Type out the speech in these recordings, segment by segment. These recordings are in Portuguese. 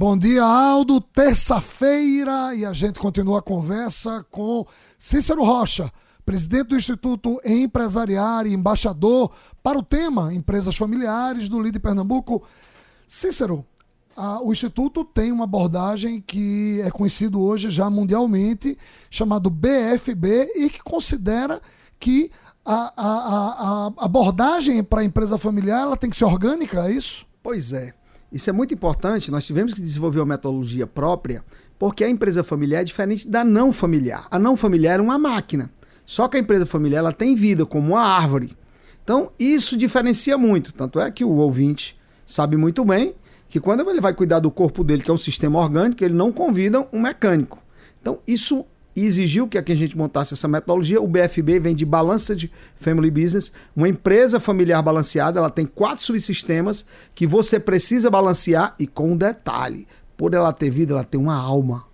Bom dia, Aldo. Terça-feira e a gente continua a conversa com Cícero Rocha, presidente do Instituto Empresariar e embaixador para o tema Empresas Familiares do LIDE Pernambuco. Cícero, a, o Instituto tem uma abordagem que é conhecido hoje já mundialmente, chamado BFB, e que considera que a, a, a abordagem para a empresa familiar ela tem que ser orgânica, é isso? Pois é. Isso é muito importante. Nós tivemos que desenvolver uma metodologia própria, porque a empresa familiar é diferente da não familiar. A não familiar é uma máquina. Só que a empresa familiar ela tem vida, como uma árvore. Então, isso diferencia muito. Tanto é que o ouvinte sabe muito bem que quando ele vai cuidar do corpo dele, que é um sistema orgânico, ele não convida um mecânico. Então, isso e exigiu que a gente montasse essa metodologia. O BFB vem de Balanced Family Business, uma empresa familiar balanceada. Ela tem quatro subsistemas que você precisa balancear e com detalhe: por ela ter vida, ela tem uma alma.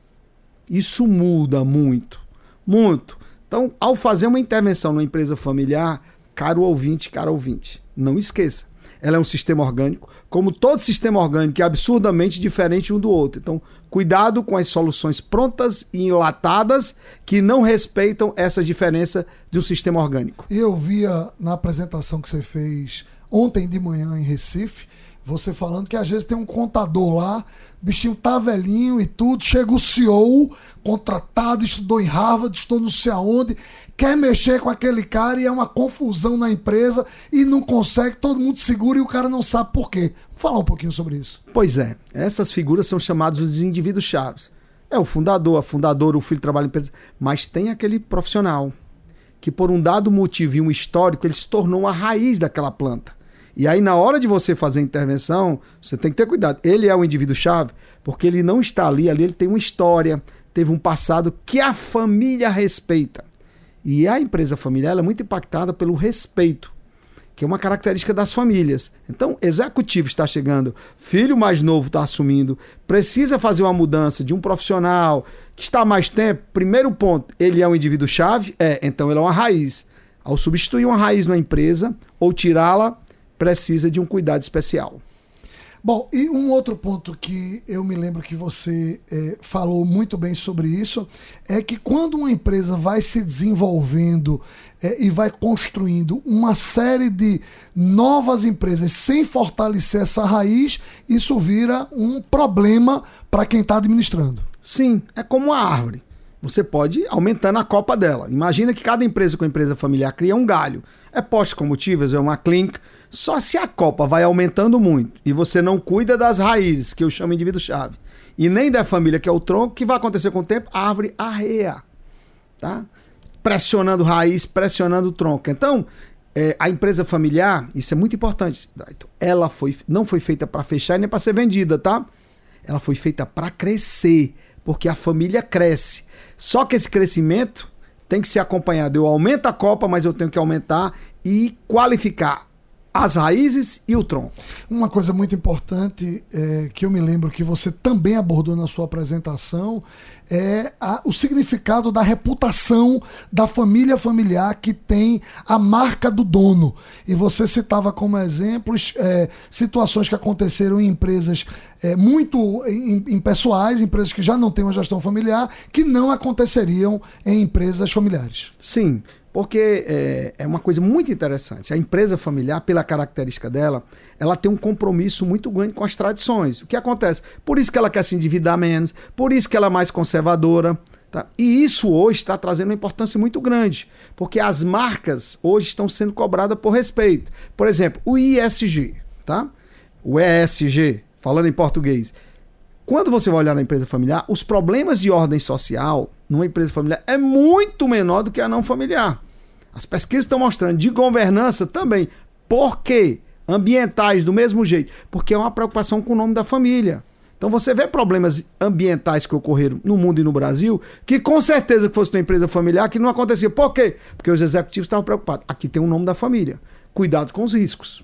Isso muda muito, muito. Então, ao fazer uma intervenção numa empresa familiar, caro ouvinte, caro ouvinte, não esqueça ela é um sistema orgânico, como todo sistema orgânico é absurdamente diferente um do outro. Então, cuidado com as soluções prontas e enlatadas que não respeitam essa diferença de um sistema orgânico. Eu via na apresentação que você fez ontem de manhã em Recife, você falando que às vezes tem um contador lá, bichinho tá velhinho e tudo, chega o CEO, contratado, estudou em Harvard, estou não sei aonde, quer mexer com aquele cara e é uma confusão na empresa e não consegue, todo mundo segura e o cara não sabe por quê. Vamos falar um pouquinho sobre isso. Pois é, essas figuras são chamados os indivíduos chaves. É o fundador, a fundadora, o filho trabalha em empresa, mas tem aquele profissional que por um dado motivo e um histórico ele se tornou a raiz daquela planta. E aí, na hora de você fazer a intervenção, você tem que ter cuidado. Ele é o indivíduo-chave, porque ele não está ali, ali ele tem uma história, teve um passado que a família respeita. E a empresa familiar é muito impactada pelo respeito, que é uma característica das famílias. Então, executivo está chegando, filho mais novo está assumindo, precisa fazer uma mudança de um profissional que está há mais tempo. Primeiro ponto, ele é um indivíduo-chave? É, então ele é uma raiz. Ao substituir uma raiz na empresa ou tirá-la, precisa de um cuidado especial. Bom, e um outro ponto que eu me lembro que você é, falou muito bem sobre isso é que quando uma empresa vai se desenvolvendo é, e vai construindo uma série de novas empresas sem fortalecer essa raiz, isso vira um problema para quem está administrando. Sim, é como uma árvore. Você pode ir aumentando a copa dela. Imagina que cada empresa com empresa familiar cria um galho. É poste combustíveis, é uma clink só se a copa vai aumentando muito e você não cuida das raízes, que eu chamo indivíduo-chave, e nem da família, que é o tronco, que vai acontecer com o tempo? A árvore arreia. Tá? Pressionando raiz, pressionando o tronco. Então, é, a empresa familiar, isso é muito importante, ela foi, não foi feita para fechar nem para ser vendida, tá? Ela foi feita para crescer, porque a família cresce. Só que esse crescimento tem que ser acompanhado. Eu aumento a copa, mas eu tenho que aumentar e qualificar as raízes e o tronco. Uma coisa muito importante é, que eu me lembro que você também abordou na sua apresentação é a, o significado da reputação da família familiar que tem a marca do dono. E você citava como exemplos é, situações que aconteceram em empresas é, muito impessoais, empresas que já não têm uma gestão familiar, que não aconteceriam em empresas familiares. Sim. Porque é, é, uma coisa muito interessante. A empresa familiar, pela característica dela, ela tem um compromisso muito grande com as tradições. O que acontece? Por isso que ela quer se endividar menos, por isso que ela é mais conservadora. Tá? E isso hoje está trazendo uma importância muito grande, porque as marcas hoje estão sendo cobradas por respeito. Por exemplo, o ISG, tá? o ESG, falando em português. Quando você vai olhar na empresa familiar, os problemas de ordem social numa empresa familiar é muito menor do que a não familiar. As pesquisas estão mostrando de governança também. Por quê? Ambientais do mesmo jeito. Porque é uma preocupação com o nome da família. Então você vê problemas ambientais que ocorreram no mundo e no Brasil, que com certeza que fosse uma empresa familiar, que não acontecia. Por quê? Porque os executivos estavam preocupados. Aqui tem o nome da família. Cuidado com os riscos.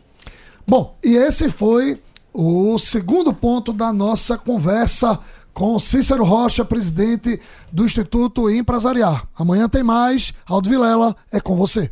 Bom, e esse foi o segundo ponto da nossa conversa com Cícero Rocha, presidente do Instituto Empresariar. Amanhã tem mais. Aldo Vilela, é com você.